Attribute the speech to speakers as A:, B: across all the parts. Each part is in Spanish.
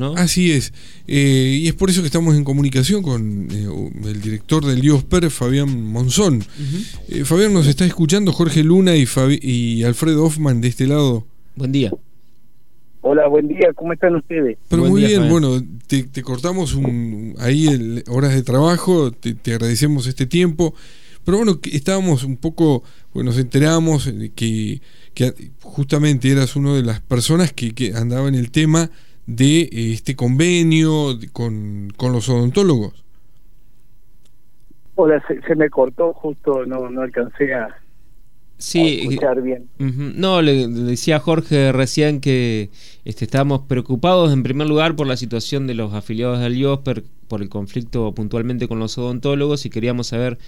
A: ¿no?
B: Así es. Eh, y es por eso que estamos en comunicación con eh, el director del IOSPER, Fabián Monzón. Eh, Fabián, nos está escuchando Jorge Luna y, y Alfredo Hoffman de este lado.
A: Buen día.
C: Hola, buen día, ¿cómo están ustedes?
B: Pero muy bien, bueno, te, cortamos un, ahí horas de trabajo, te, agradecemos este tiempo, pero bueno, estábamos un poco, bueno, nos enteramos que, que justamente eras una de las personas que, que andaba en el tema de este convenio con, con los odontólogos.
C: Hola, se, me cortó justo, no, no alcancé a,
A: sí, escuchar bien. No, le, decía Jorge recién que este, estábamos preocupados en primer lugar por la situación de los afiliados del IOSPER, por el conflicto puntualmente con los odontólogos y queríamos saber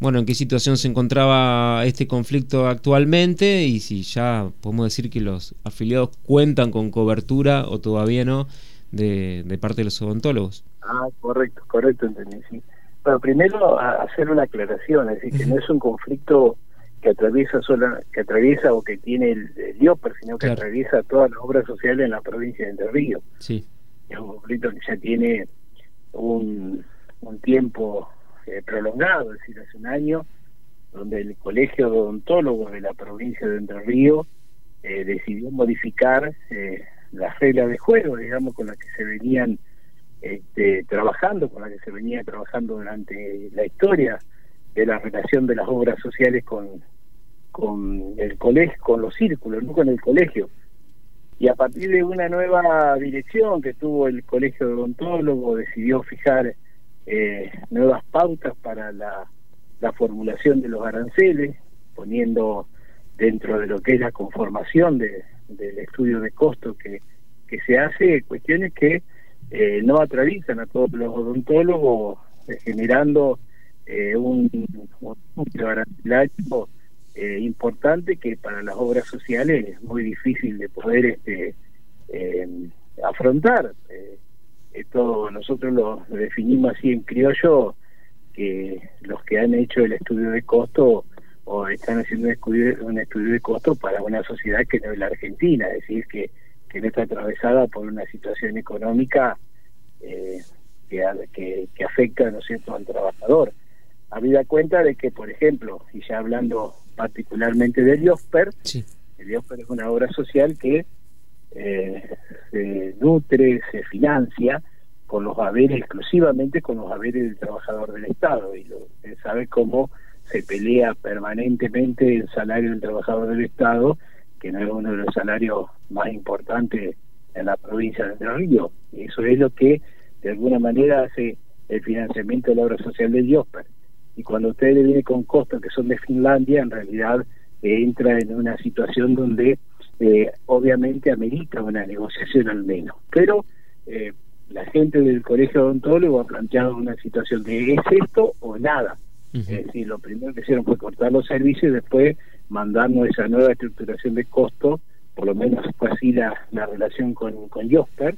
A: bueno, en qué situación se encontraba este conflicto actualmente y si ya podemos decir que los afiliados cuentan con cobertura o todavía no de, parte de los odontólogos.
C: Ah, correcto, correcto, entendí, sí. Bueno, primero hacer una aclaración, es decir, que no es un conflicto que atraviesa sola, que atraviesa o que tiene el, el sino que atraviesa todas las obras sociales en la provincia de Entre Ríos.
A: Sí.
C: Es un conflicto que ya tiene un, un tiempo eh, prolongado, es decir, hace un año, donde el Colegio de Odontólogos de la provincia de Entre Ríos eh, decidió modificar eh, las reglas de juego, digamos, con las que se venían este, trabajando, con las que se venía trabajando durante la historia de la relación de las obras sociales con, con el colegio, con los círculos, no con el colegio. Y a partir de una nueva dirección que tuvo el Colegio de Odontólogos, decidió fijar eh, nuevas pautas para la, la formulación de los aranceles, poniendo dentro de lo que es la conformación de, del estudio de costo que, se hace, cuestiones que eh, no atraviesan a todos los odontólogos, eh, generando eh, un, un eh, importante que para las obras sociales es muy difícil de poder este afrontar. Eh, esto nosotros lo, definimos así en criollo, que los que han hecho el estudio de costo o están haciendo un estudio, un estudio de costo para una sociedad que no es la Argentina, es decir, que, que no está atravesada por una situación económica eh, que, que, que afecta, ¿no es cierto?, al trabajador habida cuenta de que, por ejemplo, y ya hablando particularmente del IOSPER, el IOSPER es una obra social que eh, se nutre, se financia con los haberes, exclusivamente con los haberes del trabajador del Estado, y lo, sabe cómo se pelea permanentemente el salario del trabajador del Estado, que no es uno de los salarios más importantes en la provincia de Entre y Eso es lo que, de alguna manera, hace el financiamiento de la obra social del IOSPER y cuando usted le viene con costos que son de Finlandia, en realidad eh, entra en una situación donde eh, obviamente amerita una negociación al menos. Pero eh, la gente del Colegio Odontólogo ha planteado una situación de ¿es esto o nada? Es decir, lo primero que hicieron fue cortar los servicios y después mandarnos esa nueva estructuración de costos por lo menos fue así la, la relación con, con Josper,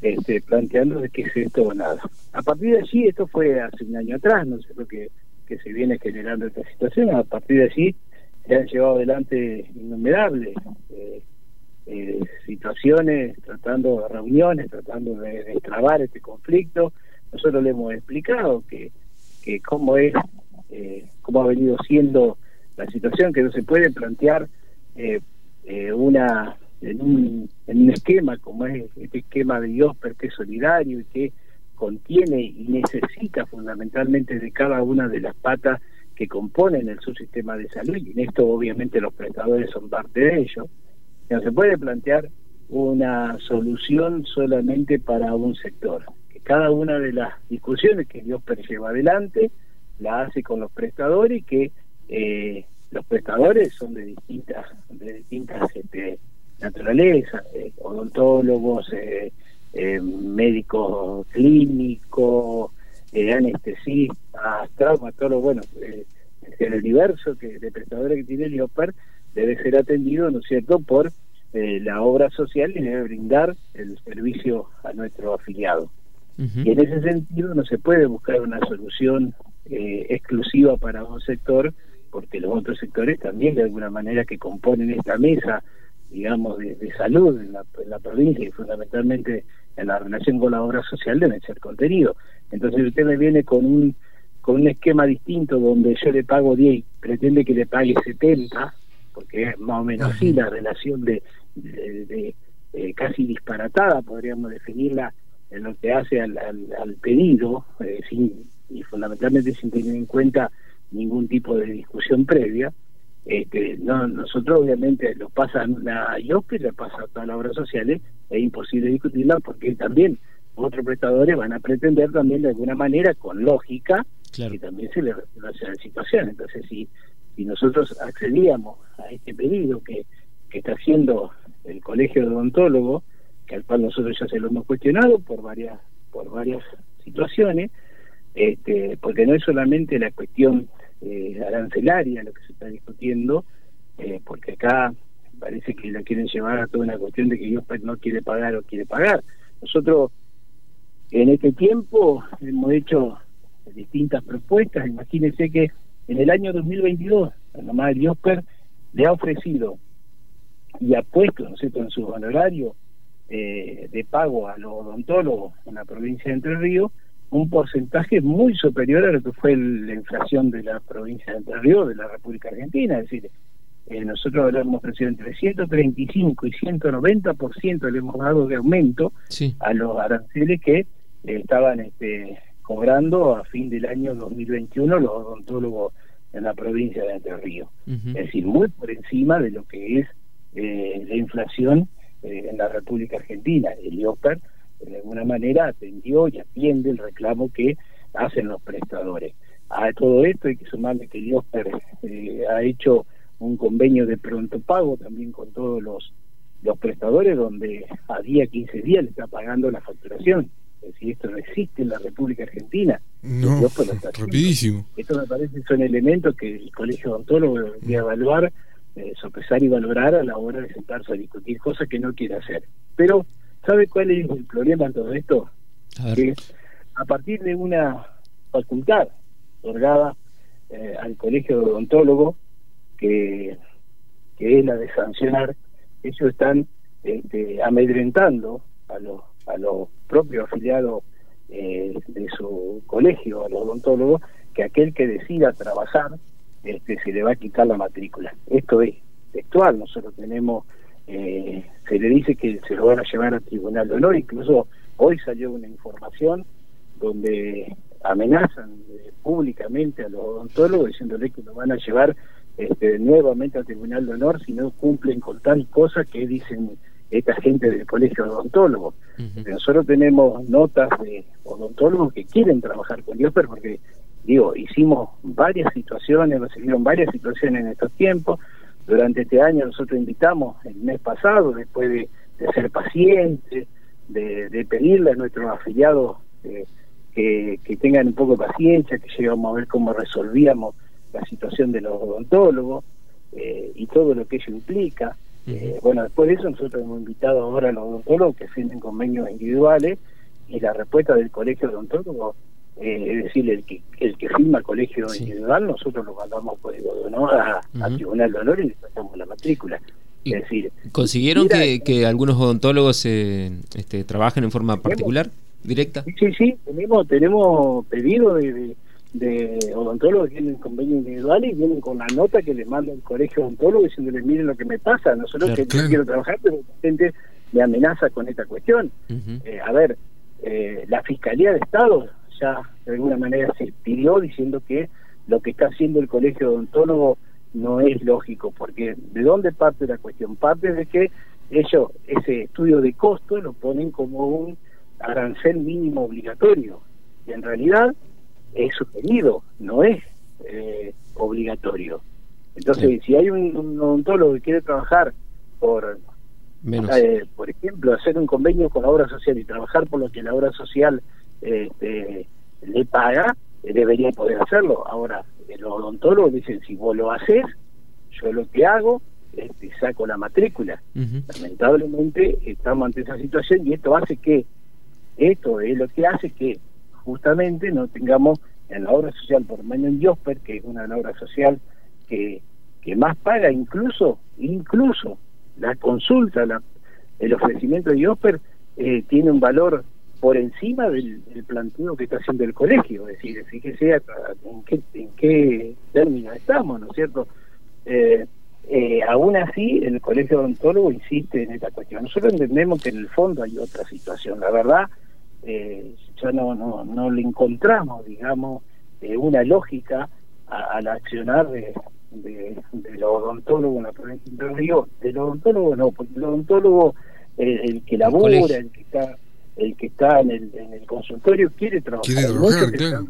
C: este, planteando de que es esto o nada. A partir de allí, esto fue hace un año atrás, no sé lo que que se viene generando esta situación. A partir de allí se han llevado adelante innumerables eh, eh, situaciones, tratando de reuniones, tratando de destrabar este conflicto. Nosotros le hemos explicado que, que cómo es, eh, cómo ha venido siendo la situación, que no se puede plantear eh, eh una en un, en un esquema como es este esquema de Dios, que es solidario y que contiene y necesita fundamentalmente de cada una de las patas que componen el subsistema de salud, y en esto obviamente los prestadores son parte de ello. No se puede plantear una solución solamente para un sector. Que cada una de las discusiones que Dios lleva adelante la hace con los prestadores y que eh, los prestadores son de distintas de distintas este, naturalezas, eh, odontólogos, eh, médicos clínicos, eh, anestesistas, traumatólogos, bueno, eh, el universo que, de prestadores que tiene el IOPER debe ser atendido, ¿no es cierto?, por eh, la obra social y debe brindar el servicio a nuestro afiliado. Y en ese sentido no se puede buscar una solución eh, exclusiva para un sector, porque los otros sectores también de alguna manera que componen esta mesa digamos, de, salud en la, provincia y fundamentalmente en la relación con la obra social deben ser contenidos. Entonces usted me viene con un con un esquema distinto donde yo le pago 10 pretende que le pague 70, porque es más o menos así la relación de, de, eh, casi disparatada, podríamos definirla en lo que hace al, al, pedido, eh, sin, y fundamentalmente sin tener en cuenta ningún tipo de discusión previa. Este, no, nosotros obviamente lo pasa a IOP y le pasa a todas las obras sociales, es imposible discutirla porque también otros prestadores van a pretender también de alguna manera, con lógica, que también se le resuelva la situación. Entonces, si, si nosotros accedíamos a este pedido que, que está haciendo el Colegio de Odontólogo, que al cual nosotros ya se lo hemos cuestionado por varias, por varias situaciones, este, porque no es solamente la cuestión eh, arancelaria lo que se está discutiendo, eh, porque acá parece que la quieren llevar a toda una cuestión de que Dios no quiere pagar o quiere pagar. Nosotros en este tiempo hemos hecho distintas propuestas, imagínense que en el año 2022 la mamá de Diosper le ha ofrecido y ha puesto, ¿no sé, en su honorario eh, de pago a los odontólogos en la provincia de Entre Ríos un porcentaje muy superior a lo que fue la inflación de la provincia de Entre Ríos, de la República Argentina. Es decir, eh, nosotros le hemos ofrecido entre 135 y 190% le hemos dado de aumento a los aranceles que eh, estaban este, cobrando a fin del año 2021 los odontólogos en la provincia de Entre Ríos. Es decir, muy por encima de lo que es eh, la inflación en la República Argentina. El IOPER de alguna manera atendió y atiende el reclamo que hacen los prestadores. A todo esto hay que sumarle que Dios eh, ha hecho un convenio de pronto pago también con todos los, los prestadores donde a día 15 días le está pagando la facturación. Es decir, esto no existe en la República Argentina.
B: No, rapidísimo.
C: Esto me parece son elementos que el Colegio Odontólogo debería evaluar, eh, sopesar y valorar a la hora de sentarse a discutir cosas que no quiere hacer. Pero ¿Sabe cuál es el problema en todo esto? A que a partir de una facultad otorgada eh, al colegio de odontólogos, que, que es la de sancionar, ellos están este, amedrentando a los, a los propios afiliados eh, de su colegio, a los odontólogos, que aquel que decida trabajar este, se le va a quitar la matrícula. Esto es textual, nosotros tenemos eh, se le dice que se lo van a llevar al Tribunal de Honor, incluso hoy salió una información donde amenazan eh, públicamente a los odontólogos diciéndole que lo van a llevar este, nuevamente al Tribunal de Honor si no cumplen con tal cosa que dicen esta gente del Colegio de Odontólogos. Nosotros tenemos notas de odontólogos que quieren trabajar con Dios, pero porque, digo, hicimos varias situaciones, recibieron varias situaciones en estos tiempos, durante este año nosotros invitamos el mes pasado, después de, ser pacientes, de, pedirle a nuestros afiliados eh, que, tengan un poco de paciencia, que llegamos a ver cómo resolvíamos la situación de los odontólogos eh, y todo lo que ello implica. Eh, bueno, después de eso nosotros hemos invitado ahora a los odontólogos que firmen convenios individuales y la respuesta del colegio de odontólogos eh, es decir, el que, el que firma el colegio individual, nosotros lo mandamos por el honor a, Tribunal de Honor y le pasamos la matrícula. es decir,
A: ¿Consiguieron que, que, algunos odontólogos eh, este, trabajen en forma particular, directa?
C: Sí, sí, tenemos, tenemos pedido de, de, odontólogos que tienen convenio individual y vienen con la nota que le manda el colegio odontólogo diciéndole, miren lo que me pasa, nosotros que yo quiero trabajar, pero la gente me amenaza con esta cuestión. Eh, a ver, la Fiscalía de Estado de alguna manera se pidió diciendo que lo que está haciendo el colegio odontólogo no es lógico, porque ¿de dónde parte la cuestión? Parte de que ellos ese estudio de costo lo ponen como un arancel mínimo obligatorio, y en realidad es sugerido, no es eh, obligatorio. Entonces, si hay un, odontólogo que quiere trabajar por, eh, por ejemplo, hacer un convenio con la obra social y trabajar por lo que la obra social este, le paga, debería poder hacerlo. Ahora, los odontólogos dicen, si vos lo haces, yo lo que hago es te saco la matrícula. Lamentablemente estamos ante esa situación y esto hace que, esto es lo que hace que justamente no tengamos en la obra social, por en Josper, que es una obra social que, que más paga, incluso, incluso la consulta, la, el ofrecimiento de Josper eh, tiene un valor por encima del, planteo que está haciendo el colegio, es decir, fíjese en qué, en qué término estamos, ¿no es cierto? Eh, eh, aún así, el colegio odontólogo insiste en esta cuestión. Nosotros entendemos que en el fondo hay otra situación. La verdad, eh, ya no, no, no le encontramos, digamos, eh, una lógica al accionar de, de, de los odontólogos en la provincia de Río. Del odontólogo no, porque el odontólogo, el, que labora, el, que está el que está en el, en el consultorio quiere trabajar.
B: Quiere trabajar, claro.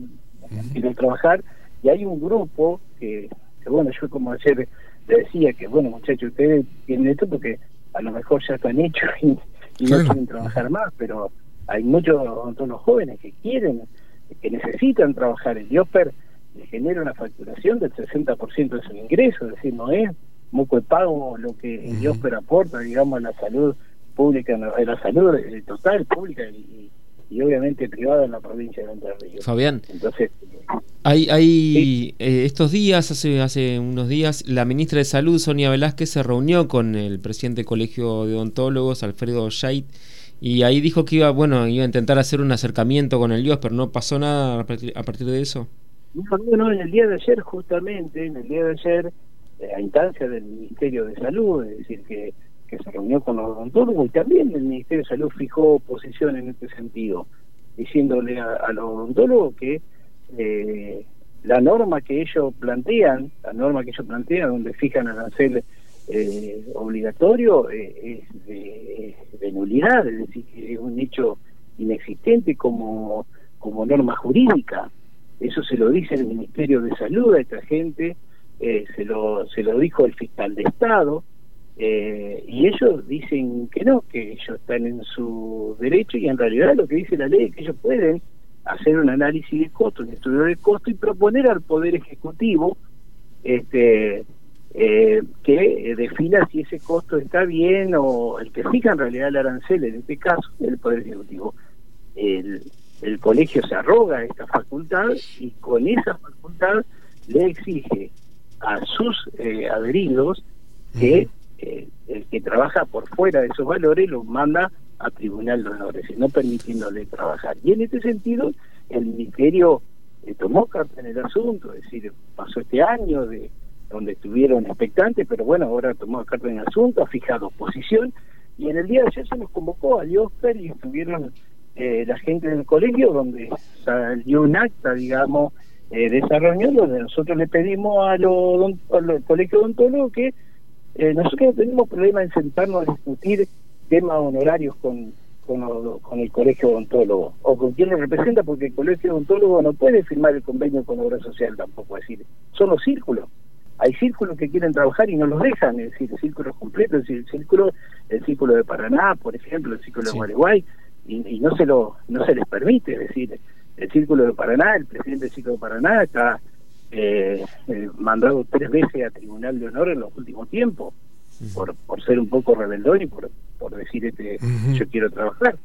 C: quiere trabajar y hay un grupo que, que, bueno, yo como ayer le decía que, bueno, muchachos, ustedes tienen esto porque a lo mejor ya están hechos y, no quieren trabajar más, pero hay muchos los jóvenes que quieren, que necesitan trabajar. El IOPER le genera una facturación del 60% de su ingreso, es decir, no es mucho de pago lo que el IOPER aporta, digamos, a la salud pública, a la salud eh, total, pública y, obviamente privada en la provincia de Entre Ríos.
A: Fabián, entonces hay, hay eh, estos días, hace, hace unos días, la ministra de Salud, Sonia Velázquez, se reunió con el presidente del Colegio de Odontólogos, Alfredo Scheidt, y ahí dijo que iba, bueno, iba a intentar hacer un acercamiento con el Dios, pero no pasó nada a partir, de eso.
C: No, en el día de ayer, justamente, en el día de ayer, eh, a instancia del Ministerio de Salud, es decir, que, que se reunió con los odontólogos y también el Ministerio de Salud fijó posición en este sentido, diciéndole a, los odontólogos que eh, la norma que ellos plantean, la norma que ellos plantean, donde fijan arancel eh, obligatorio eh, es de, nulidad, es decir, que es un hecho inexistente como, como norma jurídica. Eso se lo dice el Ministerio de Salud a esta gente, eh, se, lo, se lo dijo el fiscal de Estado, y ellos dicen que no, que ellos están en su derecho y en realidad lo que dice la ley es que ellos pueden hacer un análisis de costo, un estudio de costo y proponer al Poder Ejecutivo este eh, que defina si ese costo está bien o el que fija en realidad el arancel, en este caso, el Poder Ejecutivo. El, el colegio se arroga esta facultad y con esa facultad le exige a sus eh, adheridos que eh, el que trabaja por fuera de esos valores los manda a tribunal de honores, no permitiéndole trabajar. Y en este sentido, el ministerio eh, tomó carta en el asunto, es decir, pasó este año de donde estuvieron expectantes, pero bueno, ahora tomó carta en el asunto, ha fijado posición, y en el día de ayer se nos convocó a Diosper y estuvieron eh, la gente del colegio, donde salió un acta, digamos, eh, de esa reunión, donde nosotros le pedimos a los al colegio odontólogos que eh, nosotros no tenemos problema en sentarnos a discutir temas honorarios con, con, con, el colegio odontólogo o con quien lo representa, porque el colegio odontólogo no puede firmar el convenio con obra social tampoco, es decir, son los círculos. Hay círculos que quieren trabajar y no los dejan, es decir, círculos completos, es decir, el círculo, el círculo de Paraná, por ejemplo, el círculo de Gualeguay, y, no se lo, no se les permite, es decir, el círculo de Paraná, el presidente del círculo de Paraná está eh, eh, mandado tres veces a Tribunal de Honor en los últimos tiempos, por, por ser un poco rebeldón y por, por decir este yo quiero trabajar.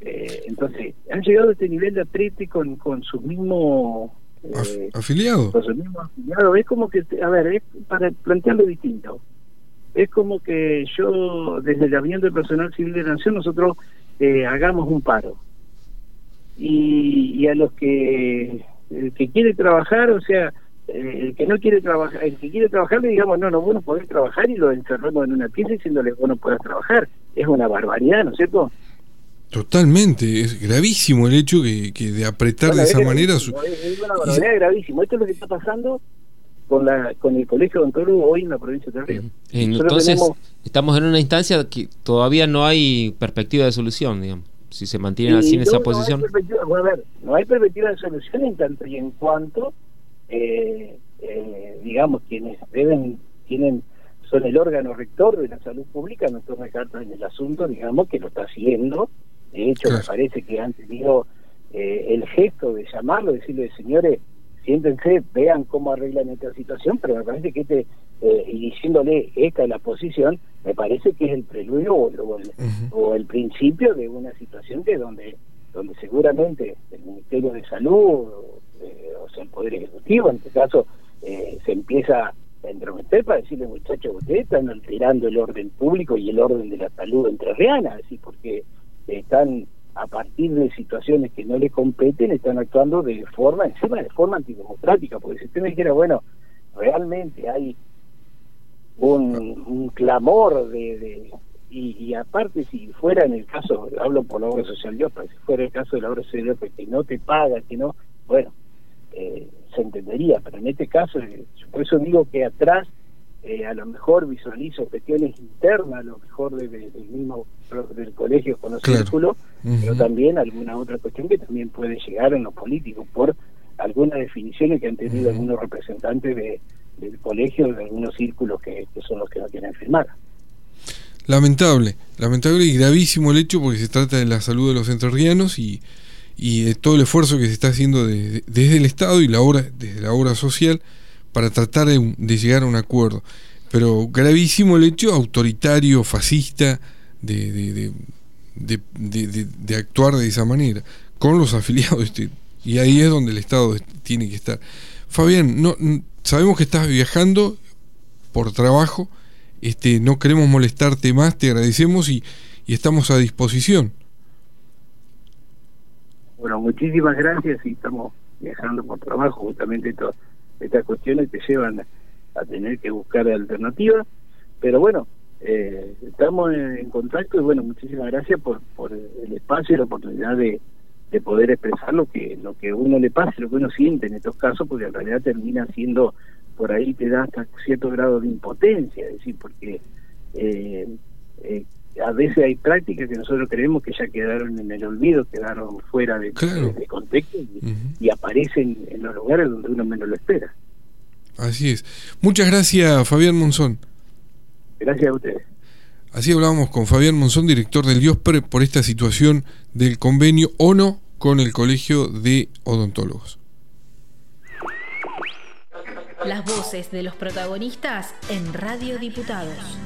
C: Eh, entonces, han llegado a este nivel de apriete con, con sus mismos
B: eh, afiliado.
C: Es como que, a ver, es para plantearlo distinto. Es como que yo, desde el avión del personal civil de nación, nosotros eh, hagamos un paro. Y, a los que, el que quiere trabajar, o sea, el que no quiere trabajar, el que quiere trabajar le digamos, no, no, bueno, podés trabajar y lo encerramos en una pieza diciéndole, bueno, puedes trabajar. Es una barbaridad, ¿no es cierto?
B: Totalmente, es gravísimo el hecho que, que de apretar de esa manera.
C: Es una barbaridad gravísimo. Esto es lo que está pasando con la con el colegio odontólogo hoy en la provincia de Río.
A: Entonces, estamos en una instancia que todavía no hay perspectiva de solución, digamos. Si se mantiene así en esa posición.
C: No hay, a ver, no hay perspectiva de solución en tanto y en cuanto, eh, eh, digamos, quienes deben, tienen son el órgano rector de la salud pública, no toma cartas en el asunto, digamos, que lo está haciendo. De hecho, me parece que han tenido eh, el gesto de llamarlo, decirle, señores, siéntense, vean cómo arreglan esta situación, pero me parece que este, eh, y diciéndole esta es la posición, me parece que es el preludio o, el, principio de una situación que donde donde seguramente el Ministerio de Salud, eh, o sea, el Poder Ejecutivo, en este caso, se empieza a entrometer para decirle, muchachos, ustedes están alterando el orden público y el orden de la salud entrerriana, así porque están a partir de situaciones que no le competen, están actuando de forma, encima de forma antidemocrática, porque si usted me dijera, bueno, realmente hay un, clamor de, y, aparte si fuera en el caso, hablo por la obra social yo, pero si fuera el caso de la obra social que no te paga, que no, bueno, eh, se entendería, pero en este caso, eh, por eso digo que atrás eh, a lo mejor visualizo cuestiones internas, a lo mejor del mismo del colegio con los círculos, pero también alguna otra cuestión que también puede llegar en los políticos por algunas definiciones que han tenido algunos representantes de, del colegio, de algunos círculos que, son los que no quieren firmar.
B: Lamentable, lamentable y gravísimo el hecho porque se trata de la salud de los entrerrianos y, y de todo el esfuerzo que se está haciendo desde el Estado y la obra, desde la obra social para tratar de, llegar a un acuerdo. Pero gravísimo el hecho autoritario, fascista, de, de, actuar de esa manera, con los afiliados. Este, y ahí es donde el Estado tiene que estar. Fabián, no, sabemos que estás viajando por trabajo, este, no queremos molestarte más, te agradecemos y estamos a disposición.
C: Bueno, muchísimas gracias y estamos viajando por trabajo, justamente esto estas cuestiones te llevan a tener que buscar alternativas, pero bueno, eh, estamos en, contacto y bueno, muchísimas gracias por, el espacio y la oportunidad de, de poder expresar lo que lo que uno le pasa, lo que uno siente en estos casos, porque en realidad termina siendo, por ahí te da hasta cierto grado de impotencia, es decir, porque eh, eh, a veces hay prácticas que nosotros creemos que ya quedaron en el olvido, quedaron fuera de, contexto y, aparecen en los lugares donde uno menos lo espera.
B: Así es. Muchas gracias, Fabián Monzón.
C: Gracias a ustedes.
B: Así hablábamos con Fabián Monzón, director del IOSPRE, por esta situación del convenio ONO con el Colegio de Odontólogos.
D: Las voces de los protagonistas en Radio Diputados.